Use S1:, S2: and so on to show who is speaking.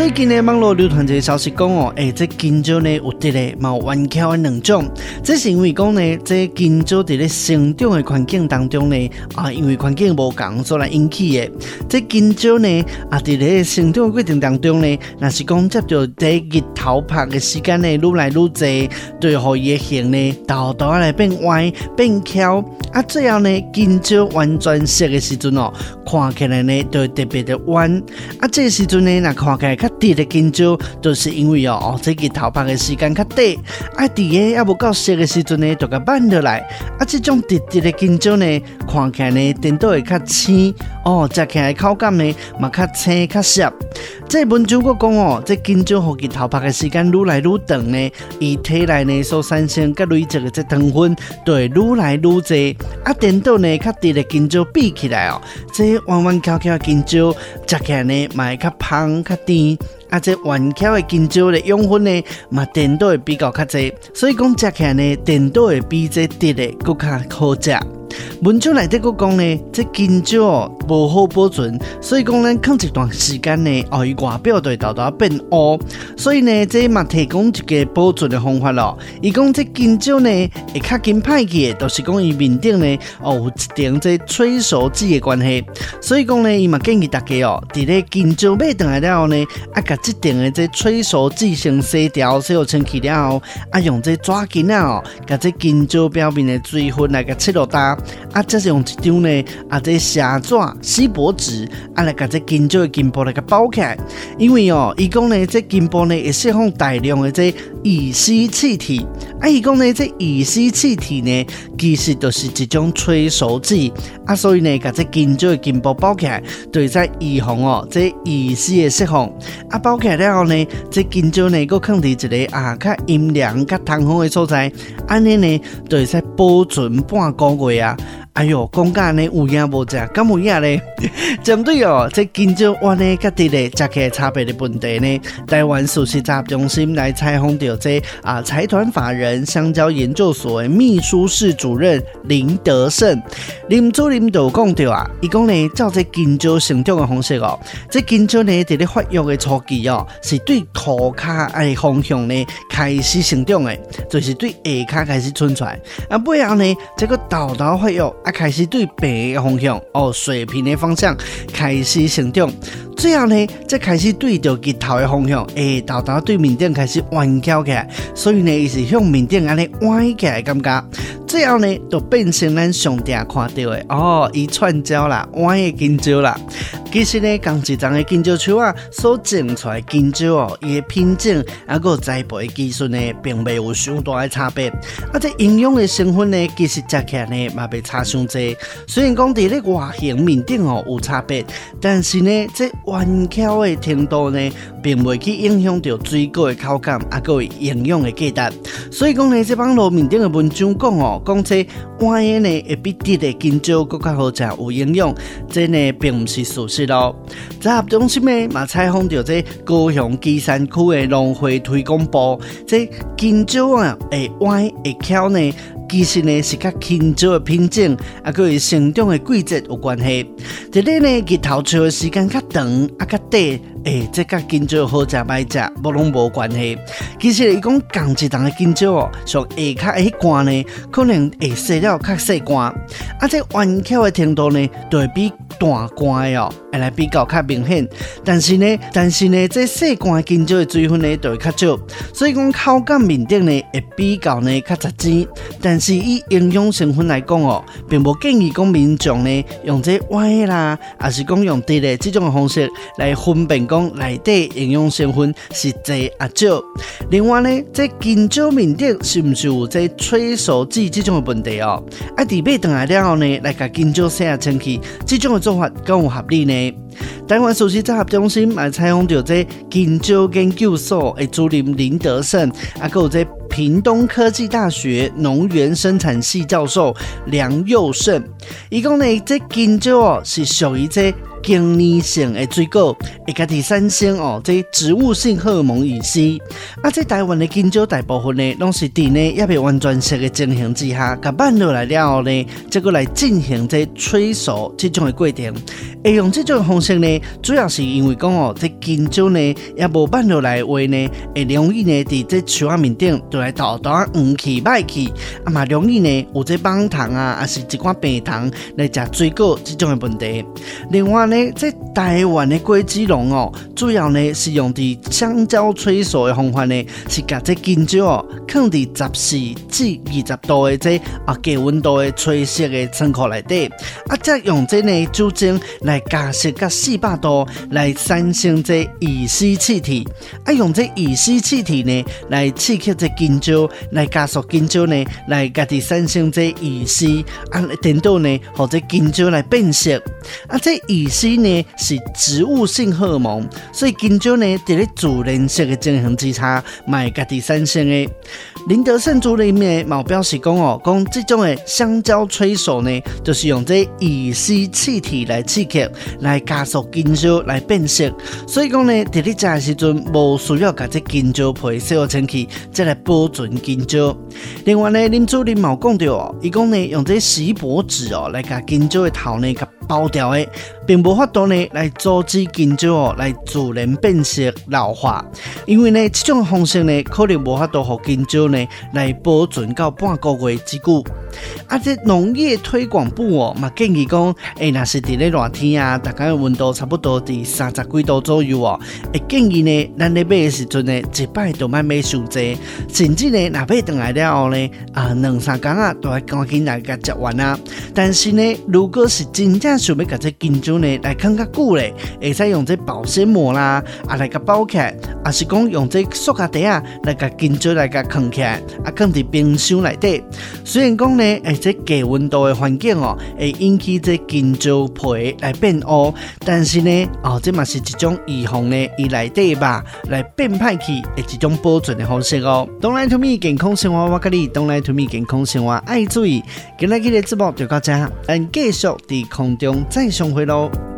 S1: 最近呢，网络流传一个消息讲哦，诶，这金蕉呢有得嘞，冇弯翘的两种。这是因为讲呢，这金蕉在咧生长的环境当中呢，啊，因为环境无同所来引起的。这金蕉呢，啊，在咧生长的过程当中呢，若是讲接着这日头曝的时间呢，愈来愈济，对乎伊的形呢，豆豆来变弯变翘。啊，最后呢，金蕉完全熟的时阵哦，看起来呢，就特别的弯。啊，这个时阵呢，那看起来较滴的金蕉，都是因为哦，哦，这个头发的时间较短，啊，滴的也无到熟的时阵呢，就较慢落来。啊，这种滴滴的金蕉呢，看起来呢，甜度会较轻，哦，食起来口感呢，嘛较青较涩。这文章阁讲哦，这香蕉后期头发的时间愈来愈长呢，伊体内呢所产生佮累积的这糖分，就会愈来愈济。啊，甜度呢较甜的香蕉比起来哦，这弯弯翘翘的香蕉，食起来呢，嘛会较香较甜。啊，这弯翘的香蕉的养分呢，嘛甜度会比较较济，所以讲食起来呢，甜度会比这甜的阁较好食。文章内底阁讲呢，这香蕉哦无好保存，所以讲咱放一段时间呢，哦，伊外表就会豆豆变乌，所以呢，这嘛提供一个保存的方法咯。伊讲这香蕉呢会较紧歹去，都是讲伊面顶呢哦有一点这催熟剂的关系，所以讲呢，伊嘛建议大家哦，伫咧香蕉买回来了后呢，啊，甲这点的这催熟剂先洗掉，洗好清气了后，啊，用这纸巾啊哦，甲这香蕉表面的水分来甲切落大。啊，这是用一张呢，啊，这虾纸、锡箔纸，啊，来把这香蕉的根部来个包起来。因为哦，伊讲呢，这金箔呢会释放大量的这乙烯气体。啊，伊讲呢，这乙烯气体呢，其实就是一种催熟剂。啊，所以呢，把这香蕉的根部包起来，对在预防哦，这乙烯的释放。啊，包起来了后呢，这金蕉呢，搁放伫一个啊，较阴凉、较通风的所在，安尼呢，就会使保存半个月啊。 거야. 哎呦，讲甲呢有影无食，敢有影呢？针对哦，这香蕉弯呢，甲甜的食起来差别的问题呢，台湾素食杂中心来采访到这啊财团法人香蕉研究所的秘书室主任林德胜，林主任就讲到啊，伊讲呢，照这香蕉成长的方式哦，这香蕉呢在咧发育的初期哦，是对涂骹的方向呢开始成长的，就是对下骹开始伸出来，啊，背后呢这个豆豆发育。啊，开始对白的方向哦，水平的方向开始成长，最后呢，再开始对着日头的方向，诶，豆豆对面顶开始弯翘起来，所以呢，伊是向面顶安尼弯起来感觉，最后呢，就变成咱上顶看到的哦，伊串蕉啦，弯的香蕉啦。其实呢，刚一张的香蕉树啊，所种出来香蕉哦，伊的品种啊，个栽培技术呢，并没有相大的差别。啊，这营养的成分呢，其实食起来呢，嘛袂差伤济。虽然讲伫咧外形面顶哦有差别，但是呢，这弯翘的程度呢，并未去影响到水果的口感啊，个营养的价值。所以讲呢，这网络面顶的文章讲哦，讲这弯的呢，会比甜的香蕉更加好食有营养，这呢，并不是事实。咯，在合中心呢，嘛采访到这高雄基山区的农会推广部，这香蕉啊，会弯会翘呢，其实呢是甲香蕉的品种啊，佮伊生长的季节有关系。这里呢，日头照的时间较长啊，较短。诶、欸，这甲香蕉好食歹食，无拢无关系。其实伊讲同一档的香蕉哦，从下骹迄关呢，可能会细了较细关，啊，这弯曲的程度呢，就会比大关的哦，会来比较较明显。但是呢，但是呢，这细关的香蕉的水分呢，就会较少，所以讲口感面顶呢，会比较呢较杂质。但是以营养成分来讲哦，并无建议讲民众呢用这弯啦，还是讲用甜的这种方式来分辨。讲内底营养成分是侪啊少，另外呢，这香蕉面顶是不是有这催熟剂这种的问题哦？啊，伫买回来了后呢，来甲香蕉洗下清气，这种的做法够有合理呢？台湾首席综合中心来采访到这香蕉研究所的主任林德胜，啊，还有这。屏东科技大学农园生产系教授梁佑胜，伊讲呢，这香蕉哦是属于这。经理性的水果，会家己产生哦，这植物性荷尔蒙乙烯。啊，这台湾的香蕉大部分呢，拢是伫呢也未完全熟的情形之下，甲慢落来了后呢，再过来进行这催熟这种的过程。会用这种方式呢，主要是因为讲哦，这香蕉呢也无慢落来话呢，会容易呢伫这树仔面顶就来倒倒黄去歹去，啊嘛容易呢有这棒糖啊，还是一寡病糖来食水果这种的问题。另外，呢，在台湾的果子农哦，主要呢是用的香蕉催熟的方法呢，是把这香蕉哦放伫十四至二十度的这啊低温度的吹色的仓库内底，啊再用这呢酒精来加湿到四百度来产生这乙烯气体，啊用这乙烯气体呢来刺激这香蕉，来加速香蕉呢来家己产生这乙烯，啊等到呢或者香蕉来变色，啊这乙烯。呢是植物性荷尔蒙，所以香蕉呢在咧自然色的进行之差，卖家己产生的。林德胜主任呢，毛表示讲哦，讲这种的香蕉催熟呢，就是用这乙烯气体来刺激，来加速香蕉来变色。所以讲呢，伫咧食的时阵，无需要把这香蕉皮洗好清气，再来保存香蕉。另外呢，林主任毛讲到哦，伊讲呢，用这锡箔纸哦，来把香蕉的头呢给包掉的，并无法度呢来阻止香蕉哦来自然变色老化，因为呢，这种方式呢，可能无法度让金蕉。呢，来保存到半个月之久。啊，这农业推广部哦，嘛建议讲，诶，若是伫咧热天啊，大概温度差不多伫三十几度左右哦，诶建议呢，咱咧买的时阵呢，一摆都买买伤济，甚至呢，若买回来了后呢，啊，两三工啊，都要赶紧来甲食完啊。但是呢，如果是真正想要甲这香蕉呢来放较久咧，会使用这保鲜膜啦，啊来甲包起来，啊是讲用这塑胶袋啊来甲香蕉来甲藏起来，啊放伫冰箱内底。虽然讲呢，诶，这低温度的环境哦，会引起这金蕉皮来变乌，但是呢，哦，这嘛是一种预防呢，伊内底吧来变歹去的一种保存的方式哦。Don't lie to me，健康生活我跟你，Don't lie to me，健康生活爱注意。今日的直播就到这，咱继续伫空中再相会喽。